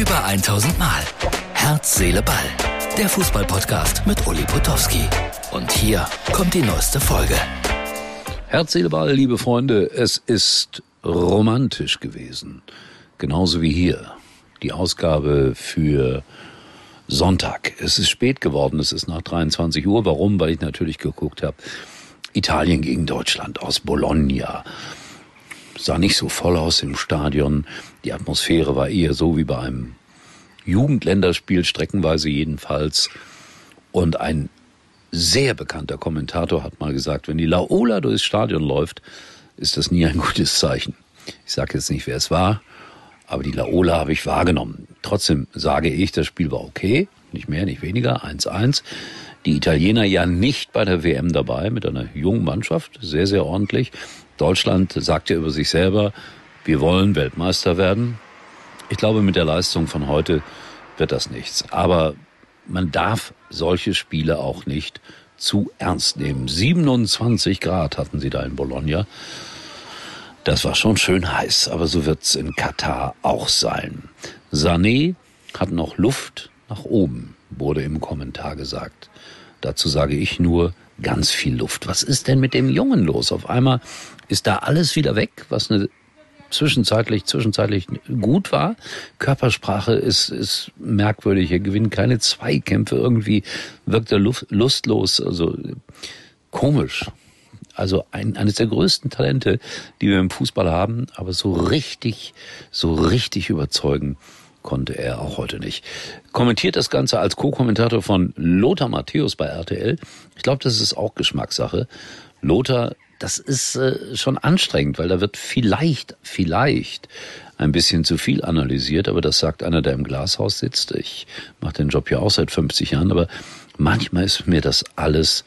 Über 1000 Mal. Herz, Seele, Ball. Der Fußballpodcast mit Uli Potowski. Und hier kommt die neueste Folge. Herz, Seele, Ball, liebe Freunde, es ist romantisch gewesen. Genauso wie hier. Die Ausgabe für Sonntag. Es ist spät geworden, es ist nach 23 Uhr. Warum? Weil ich natürlich geguckt habe. Italien gegen Deutschland aus Bologna sah nicht so voll aus im Stadion. Die Atmosphäre war eher so wie bei einem Jugendländerspiel, streckenweise jedenfalls. Und ein sehr bekannter Kommentator hat mal gesagt, wenn die Laola durchs Stadion läuft, ist das nie ein gutes Zeichen. Ich sage jetzt nicht, wer es war, aber die Laola habe ich wahrgenommen. Trotzdem sage ich, das Spiel war okay, nicht mehr, nicht weniger, 1-1. Die Italiener ja nicht bei der WM dabei, mit einer jungen Mannschaft, sehr, sehr ordentlich. Deutschland sagt ja über sich selber, wir wollen Weltmeister werden. Ich glaube, mit der Leistung von heute wird das nichts. Aber man darf solche Spiele auch nicht zu ernst nehmen. 27 Grad hatten sie da in Bologna. Das war schon schön heiß, aber so wird's in Katar auch sein. Sané hat noch Luft nach oben, wurde im Kommentar gesagt. Dazu sage ich nur ganz viel Luft. Was ist denn mit dem Jungen los? Auf einmal ist da alles wieder weg, was eine zwischenzeitlich, zwischenzeitlich gut war. Körpersprache ist, ist merkwürdig. Er gewinnt keine Zweikämpfe. Irgendwie wirkt er lustlos. Also komisch. Also ein, eines der größten Talente, die wir im Fußball haben, aber so richtig, so richtig überzeugen konnte er auch heute nicht. Kommentiert das Ganze als Co-Kommentator von Lothar Matthäus bei RTL. Ich glaube, das ist auch Geschmackssache. Lothar das ist äh, schon anstrengend, weil da wird vielleicht, vielleicht ein bisschen zu viel analysiert, aber das sagt einer, der im Glashaus sitzt. Ich mache den Job ja auch seit 50 Jahren, aber manchmal ist mir das alles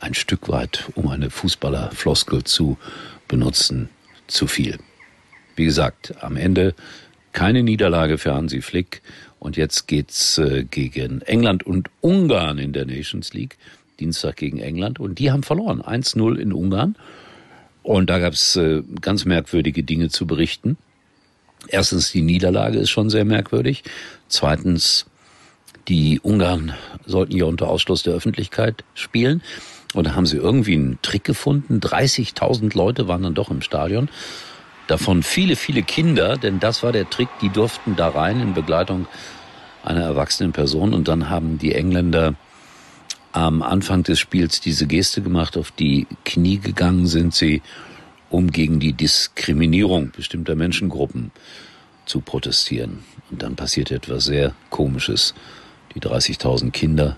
ein Stück weit, um eine Fußballerfloskel zu benutzen, zu viel. Wie gesagt, am Ende keine Niederlage für Hansi Flick und jetzt geht's äh, gegen England und Ungarn in der Nations League. Dienstag gegen England und die haben verloren. 1-0 in Ungarn. Und da gab es äh, ganz merkwürdige Dinge zu berichten. Erstens, die Niederlage ist schon sehr merkwürdig. Zweitens, die Ungarn sollten ja unter Ausschluss der Öffentlichkeit spielen. Und da haben sie irgendwie einen Trick gefunden. 30.000 Leute waren dann doch im Stadion. Davon viele, viele Kinder, denn das war der Trick. Die durften da rein in Begleitung einer erwachsenen Person. Und dann haben die Engländer am Anfang des Spiels diese Geste gemacht, auf die Knie gegangen sind sie, um gegen die Diskriminierung bestimmter Menschengruppen zu protestieren. Und dann passierte etwas sehr Komisches. Die 30.000 Kinder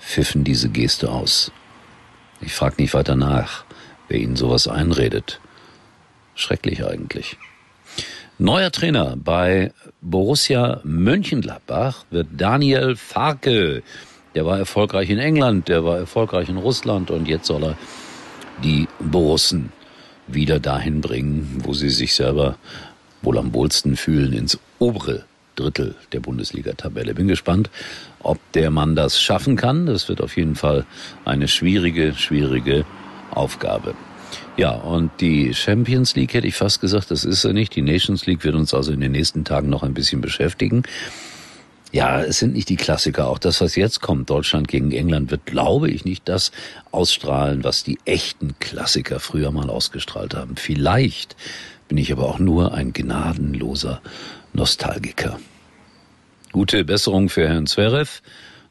pfiffen diese Geste aus. Ich frage nicht weiter nach, wer ihnen sowas einredet. Schrecklich eigentlich. Neuer Trainer bei Borussia Mönchengladbach wird Daniel Farke. Der war erfolgreich in England, der war erfolgreich in Russland und jetzt soll er die Borussen wieder dahin bringen, wo sie sich selber wohl am wohlsten fühlen, ins obere Drittel der Bundesliga-Tabelle. Bin gespannt, ob der Mann das schaffen kann. Das wird auf jeden Fall eine schwierige, schwierige Aufgabe. Ja, und die Champions League hätte ich fast gesagt, das ist er nicht. Die Nations League wird uns also in den nächsten Tagen noch ein bisschen beschäftigen. Ja, es sind nicht die Klassiker. Auch das, was jetzt kommt, Deutschland gegen England, wird, glaube ich, nicht das ausstrahlen, was die echten Klassiker früher mal ausgestrahlt haben. Vielleicht bin ich aber auch nur ein gnadenloser Nostalgiker. Gute Besserung für Herrn Zverev.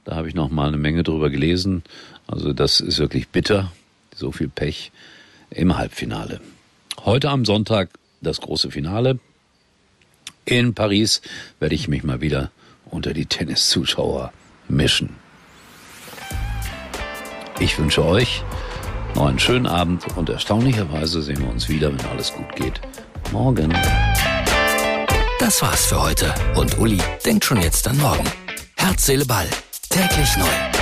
Da habe ich noch mal eine Menge drüber gelesen. Also das ist wirklich bitter. So viel Pech im Halbfinale. Heute am Sonntag das große Finale. In Paris werde ich mich mal wieder unter die Tenniszuschauer mischen. Ich wünsche euch noch einen schönen Abend und erstaunlicherweise sehen wir uns wieder, wenn alles gut geht. Morgen. Das war's für heute und Uli denkt schon jetzt an morgen. Herz, Seele, Ball. Täglich neu.